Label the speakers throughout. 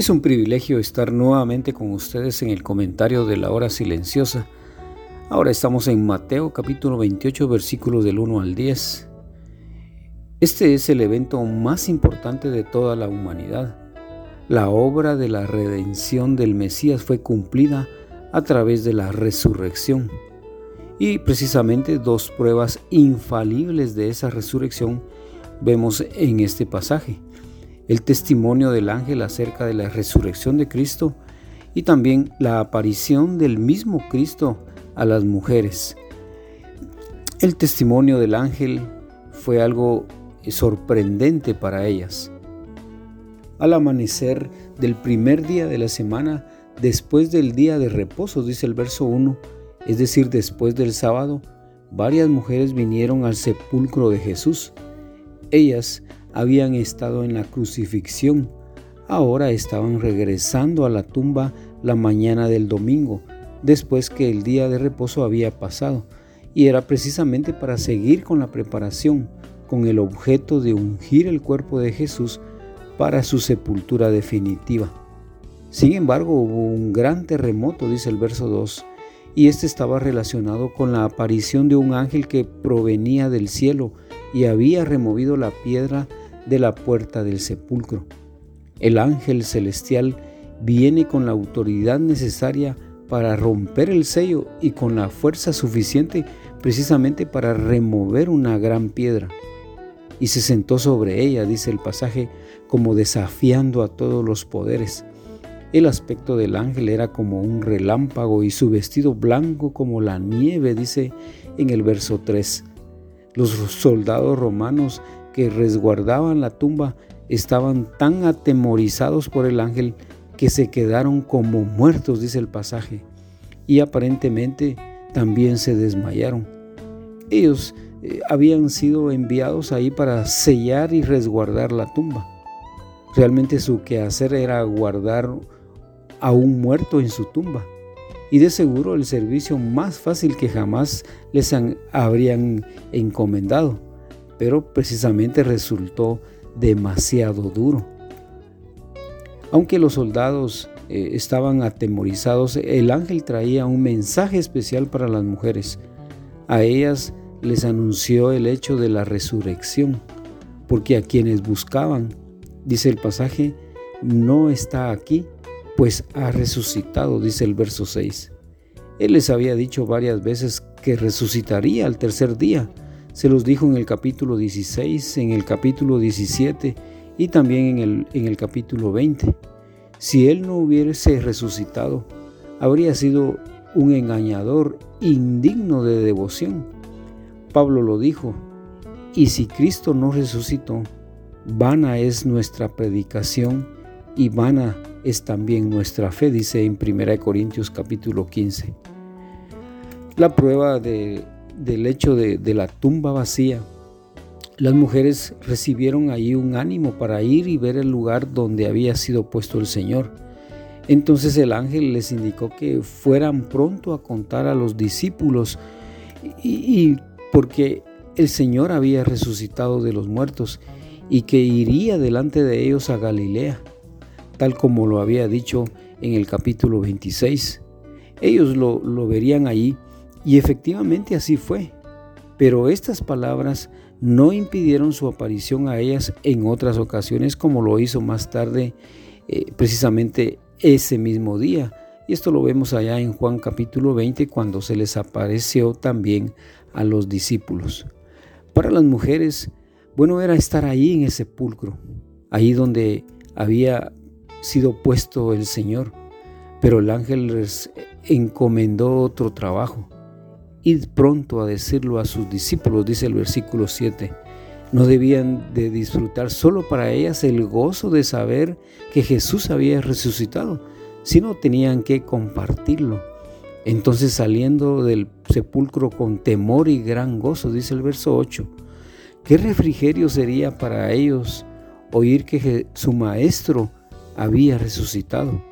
Speaker 1: Es un privilegio estar nuevamente con ustedes en el comentario de la hora silenciosa. Ahora estamos en Mateo capítulo 28 versículos del 1 al 10. Este es el evento más importante de toda la humanidad. La obra de la redención del Mesías fue cumplida a través de la resurrección. Y precisamente dos pruebas infalibles de esa resurrección vemos en este pasaje el testimonio del ángel acerca de la resurrección de Cristo y también la aparición del mismo Cristo a las mujeres. El testimonio del ángel fue algo sorprendente para ellas. Al amanecer del primer día de la semana, después del día de reposo, dice el verso 1, es decir, después del sábado, varias mujeres vinieron al sepulcro de Jesús. Ellas habían estado en la crucifixión, ahora estaban regresando a la tumba la mañana del domingo, después que el día de reposo había pasado, y era precisamente para seguir con la preparación, con el objeto de ungir el cuerpo de Jesús para su sepultura definitiva. Sin embargo, hubo un gran terremoto, dice el verso 2, y este estaba relacionado con la aparición de un ángel que provenía del cielo y había removido la piedra de la puerta del sepulcro. El ángel celestial viene con la autoridad necesaria para romper el sello y con la fuerza suficiente precisamente para remover una gran piedra. Y se sentó sobre ella, dice el pasaje, como desafiando a todos los poderes. El aspecto del ángel era como un relámpago y su vestido blanco como la nieve, dice en el verso 3. Los soldados romanos que resguardaban la tumba estaban tan atemorizados por el ángel que se quedaron como muertos, dice el pasaje, y aparentemente también se desmayaron. Ellos eh, habían sido enviados ahí para sellar y resguardar la tumba. Realmente su quehacer era guardar a un muerto en su tumba. Y de seguro el servicio más fácil que jamás les habrían encomendado pero precisamente resultó demasiado duro. Aunque los soldados eh, estaban atemorizados, el ángel traía un mensaje especial para las mujeres. A ellas les anunció el hecho de la resurrección, porque a quienes buscaban, dice el pasaje, no está aquí, pues ha resucitado, dice el verso 6. Él les había dicho varias veces que resucitaría al tercer día, se los dijo en el capítulo 16, en el capítulo 17 y también en el, en el capítulo 20. Si él no hubiese resucitado, habría sido un engañador indigno de devoción. Pablo lo dijo, y si Cristo no resucitó, vana es nuestra predicación y vana es también nuestra fe, dice en 1 Corintios capítulo 15. La prueba de del hecho de, la tumba vacía, las mujeres recibieron ahí un ánimo para ir y ver el lugar donde había sido puesto el Señor. Entonces el ángel les indicó que fueran pronto a contar a los discípulos y, porque el Señor había resucitado de los muertos y que iría delante de ellos a Galilea, tal como lo había dicho en el capítulo 26. Ellos lo, lo verían allí y efectivamente así fue. Pero estas palabras no impidieron su aparición a ellas en otras ocasiones como lo hizo más tarde eh, precisamente ese mismo día. Y esto lo vemos allá en Juan capítulo 20 cuando se les apareció también a los discípulos. Para las mujeres, bueno era estar ahí en el sepulcro, ahí donde había sido puesto el Señor. Pero el ángel les encomendó otro trabajo id pronto a decirlo a sus discípulos, dice el versículo 7. No debían de disfrutar solo para ellas el gozo de saber que Jesús había resucitado, sino tenían que compartirlo. Entonces saliendo del sepulcro con temor y gran gozo, dice el verso 8, ¿qué refrigerio sería para ellos oír que su maestro había resucitado?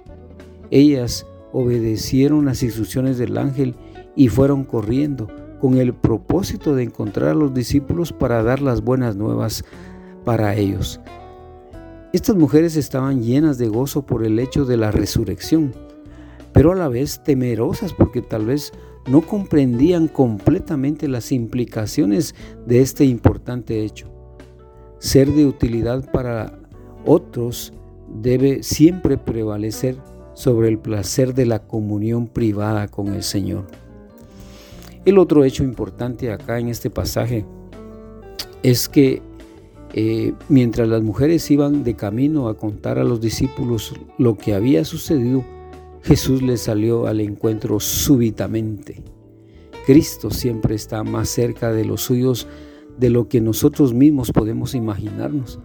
Speaker 1: Ellas obedecieron las instrucciones del ángel y fueron corriendo con el propósito de encontrar a los discípulos para dar las buenas nuevas para ellos. Estas mujeres estaban llenas de gozo por el hecho de la resurrección, pero a la vez temerosas porque tal vez no comprendían completamente las implicaciones de este importante hecho. Ser de utilidad para otros debe siempre prevalecer sobre el placer de la comunión privada con el Señor. El otro hecho importante acá en este pasaje es que eh, mientras las mujeres iban de camino a contar a los discípulos lo que había sucedido, Jesús les salió al encuentro súbitamente. Cristo siempre está más cerca de los suyos de lo que nosotros mismos podemos imaginarnos.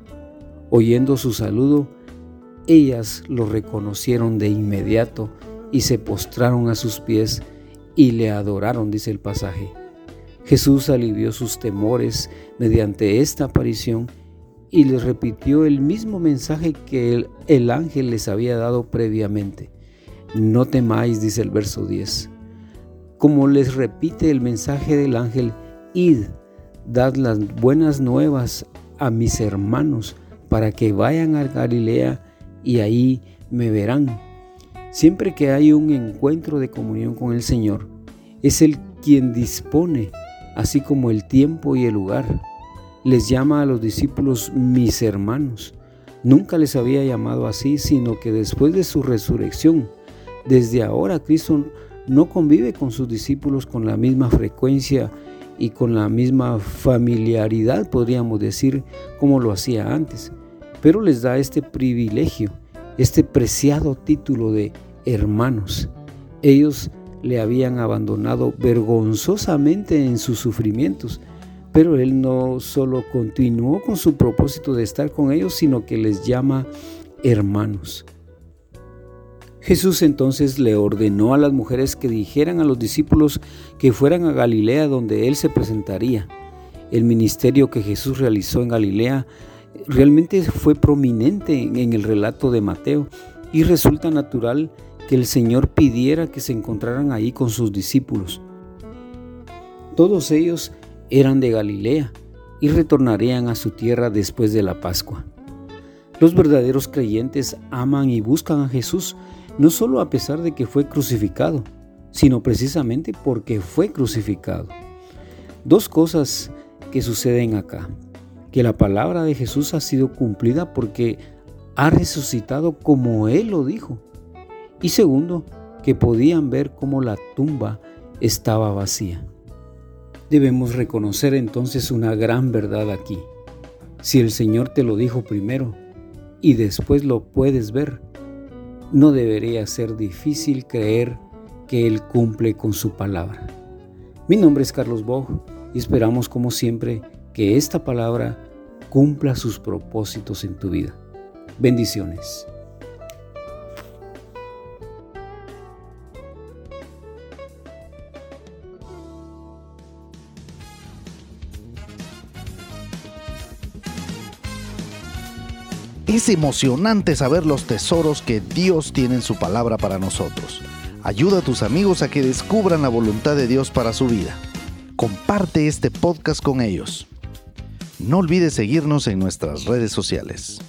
Speaker 1: Oyendo su saludo, ellas lo reconocieron de inmediato y se postraron a sus pies y le adoraron, dice el pasaje. Jesús alivió sus temores mediante esta aparición y les repitió el mismo mensaje que el, ángel les había dado previamente. No temáis, dice el verso 10. Como les repite el mensaje del ángel, id, dad las buenas nuevas a mis hermanos para que vayan a Galilea y ahí me verán. Siempre que hay un encuentro de comunión con el Señor, es Él quien dispone, así como el tiempo y el lugar. Les llama a los discípulos mis hermanos. Nunca les había llamado así, sino que después de su resurrección, desde ahora Cristo no convive con sus discípulos con la misma frecuencia y con la misma familiaridad, podríamos decir, como lo hacía antes pero les da este privilegio, este preciado título de hermanos. Ellos le habían abandonado vergonzosamente en sus sufrimientos, pero él no solo continuó con su propósito de estar con ellos, sino que les llama hermanos. Jesús entonces le ordenó a las mujeres que dijeran a los discípulos que fueran a Galilea donde él se presentaría. El ministerio que Jesús realizó en Galilea realmente fue prominente en el relato de Mateo y resulta natural que el Señor pidiera que se encontraran ahí con sus discípulos. Todos ellos eran de Galilea y retornarían a su tierra después de la Pascua. Los verdaderos creyentes aman y buscan a Jesús no solo a pesar de que fue crucificado, sino precisamente porque fue crucificado. Dos cosas que suceden acá que la palabra de Jesús ha sido cumplida porque ha resucitado como Él lo dijo. Y segundo, que podían ver cómo la tumba estaba vacía. Debemos reconocer entonces una gran verdad aquí. Si el Señor te lo dijo primero y después lo puedes ver, no debería ser difícil creer que Él cumple con su palabra. Mi nombre es Carlos Bog y esperamos como siempre que esta palabra cumpla sus propósitos en tu vida. Bendiciones.
Speaker 2: Es emocionante saber los tesoros que Dios tiene en su palabra para nosotros. Ayuda a tus amigos a que descubran la voluntad de Dios para su vida. Comparte este podcast con ellos. No olvides seguirnos en nuestras redes sociales.